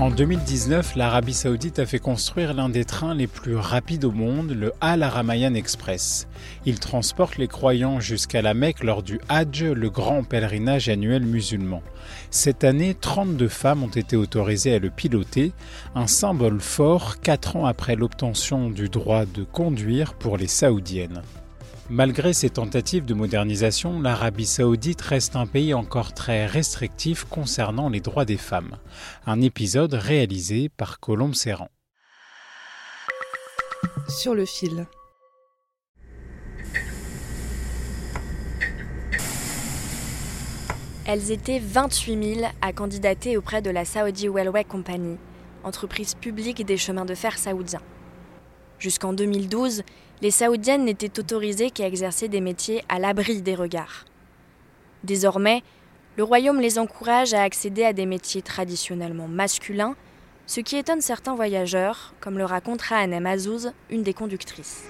En 2019, l'Arabie Saoudite a fait construire l'un des trains les plus rapides au monde, le Al Aramayan Express. Il transporte les croyants jusqu'à la Mecque lors du Hajj, le grand pèlerinage annuel musulman. Cette année, 32 femmes ont été autorisées à le piloter, un symbole fort quatre ans après l'obtention du droit de conduire pour les Saoudiennes. Malgré ces tentatives de modernisation, l'Arabie saoudite reste un pays encore très restrictif concernant les droits des femmes. Un épisode réalisé par Colombe Serran. Sur le fil. Elles étaient 28 000 à candidater auprès de la Saudi Railway Company, entreprise publique des chemins de fer saoudiens. Jusqu'en 2012, les Saoudiennes n'étaient autorisées qu'à exercer des métiers à l'abri des regards. Désormais, le royaume les encourage à accéder à des métiers traditionnellement masculins, ce qui étonne certains voyageurs, comme le raconte Rahanem Azouz, une des conductrices.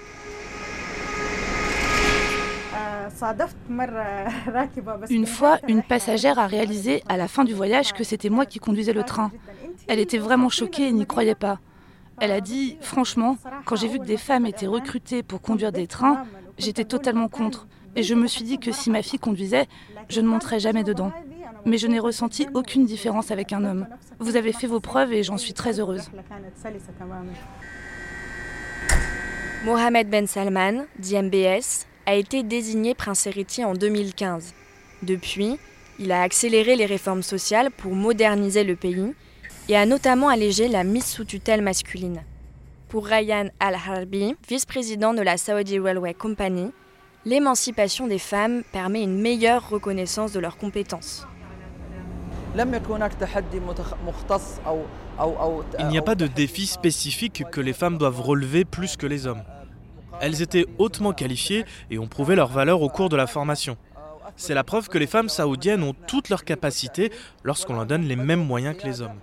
Une fois, une passagère a réalisé à la fin du voyage que c'était moi qui conduisais le train. Elle était vraiment choquée et n'y croyait pas. Elle a dit, franchement, quand j'ai vu que des femmes étaient recrutées pour conduire des trains, j'étais totalement contre. Et je me suis dit que si ma fille conduisait, je ne monterais jamais dedans. Mais je n'ai ressenti aucune différence avec un homme. Vous avez fait vos preuves et j'en suis très heureuse. Mohamed Ben Salman, dit MBS, a été désigné prince héritier en 2015. Depuis, il a accéléré les réformes sociales pour moderniser le pays et a notamment allégé la mise sous tutelle masculine. Pour Ryan Al-Harbi, vice-président de la Saudi Railway Company, l'émancipation des femmes permet une meilleure reconnaissance de leurs compétences. Il n'y a pas de défi spécifique que les femmes doivent relever plus que les hommes. Elles étaient hautement qualifiées et ont prouvé leur valeur au cours de la formation. C'est la preuve que les femmes saoudiennes ont toutes leurs capacités lorsqu'on leur donne les mêmes moyens que les hommes.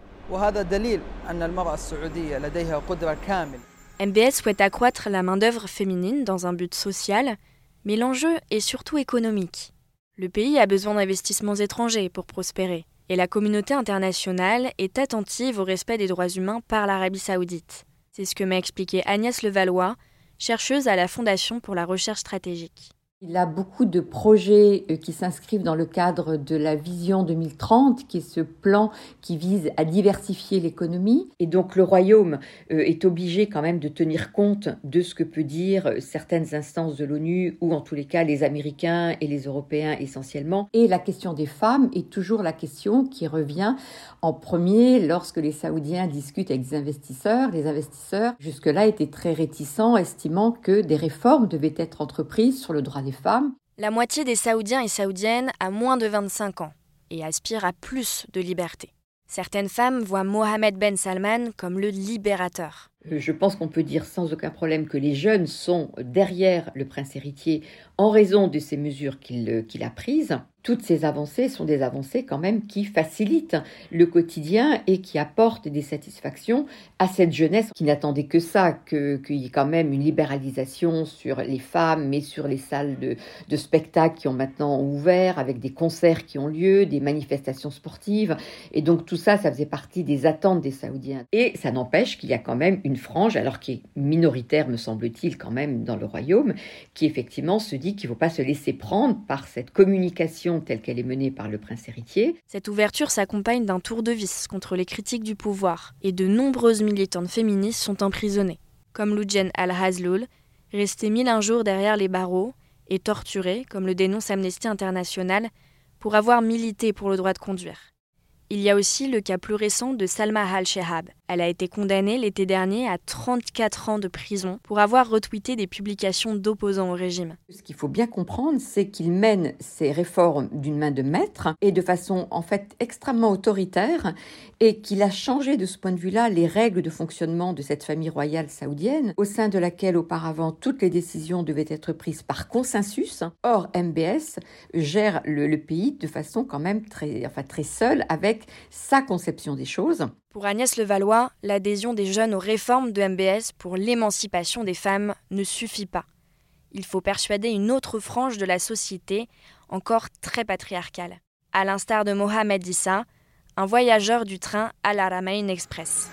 MBS souhaite accroître la main-d'œuvre féminine dans un but social, mais l'enjeu est surtout économique. Le pays a besoin d'investissements étrangers pour prospérer, et la communauté internationale est attentive au respect des droits humains par l'Arabie saoudite. C'est ce que m'a expliqué Agnès Levallois, chercheuse à la Fondation pour la recherche stratégique. Il a beaucoup de projets euh, qui s'inscrivent dans le cadre de la vision 2030, qui est ce plan qui vise à diversifier l'économie. Et donc le royaume euh, est obligé quand même de tenir compte de ce que peut dire certaines instances de l'ONU, ou en tous les cas les Américains et les Européens essentiellement. Et la question des femmes est toujours la question qui revient en premier lorsque les Saoudiens discutent avec des investisseurs. Les investisseurs jusque-là étaient très réticents, estimant que des réformes devaient être entreprises sur le droit femmes. La moitié des Saoudiens et Saoudiennes a moins de 25 ans et aspire à plus de liberté. Certaines femmes voient Mohamed Ben Salman comme le libérateur. Euh, je pense qu'on peut dire sans aucun problème que les jeunes sont derrière le prince héritier en raison de ces mesures qu'il euh, a prises toutes ces avancées sont des avancées quand même qui facilitent le quotidien et qui apportent des satisfactions à cette jeunesse qui n'attendait que ça, qu'il y ait quand même une libéralisation sur les femmes, mais sur les salles de, de spectacle qui ont maintenant ouvert, avec des concerts qui ont lieu, des manifestations sportives. Et donc tout ça, ça faisait partie des attentes des Saoudiens. Et ça n'empêche qu'il y a quand même une frange, alors qui est minoritaire, me semble-t-il, quand même dans le royaume, qui effectivement se dit qu'il ne faut pas se laisser prendre par cette communication telle qu'elle est menée par le prince héritier. Cette ouverture s'accompagne d'un tour de vis contre les critiques du pouvoir, et de nombreuses militantes féministes sont emprisonnées, comme Loujen Al-Hazloul, restée mille un jours derrière les barreaux et torturée, comme le dénonce Amnesty International, pour avoir milité pour le droit de conduire. Il y a aussi le cas plus récent de Salma Al-Shehab. Elle a été condamnée l'été dernier à 34 ans de prison pour avoir retweeté des publications d'opposants au régime. Ce qu'il faut bien comprendre, c'est qu'il mène ses réformes d'une main de maître et de façon en fait extrêmement autoritaire et qu'il a changé de ce point de vue-là les règles de fonctionnement de cette famille royale saoudienne au sein de laquelle auparavant toutes les décisions devaient être prises par consensus. Or, MBS gère le, pays de façon quand même très, enfin, très seule avec sa conception des choses. Pour Agnès Levallois, l'adhésion des jeunes aux réformes de MBS pour l'émancipation des femmes ne suffit pas. Il faut persuader une autre frange de la société, encore très patriarcale. À l'instar de Mohamed Issa, un voyageur du train Al Aramain Express.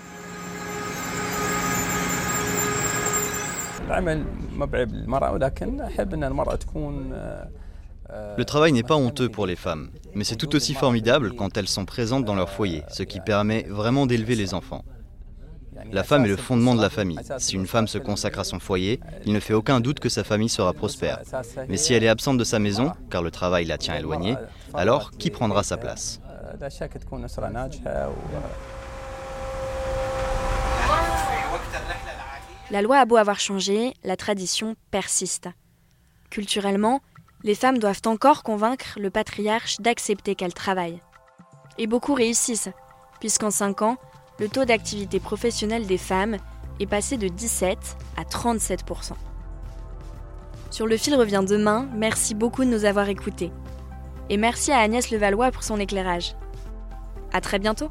Le travail n'est pas honteux pour les femmes, mais c'est tout aussi formidable quand elles sont présentes dans leur foyer, ce qui permet vraiment d'élever les enfants. La femme est le fondement de la famille. Si une femme se consacre à son foyer, il ne fait aucun doute que sa famille sera prospère. Mais si elle est absente de sa maison, car le travail la tient éloignée, alors qui prendra sa place? La loi a beau avoir changé, la tradition persiste. Culturellement, les femmes doivent encore convaincre le patriarche d'accepter qu'elles travaillent. Et beaucoup réussissent, puisqu'en 5 ans, le taux d'activité professionnelle des femmes est passé de 17 à 37% Sur le fil revient demain, merci beaucoup de nous avoir écoutés. Et merci à Agnès Levallois pour son éclairage. À très bientôt!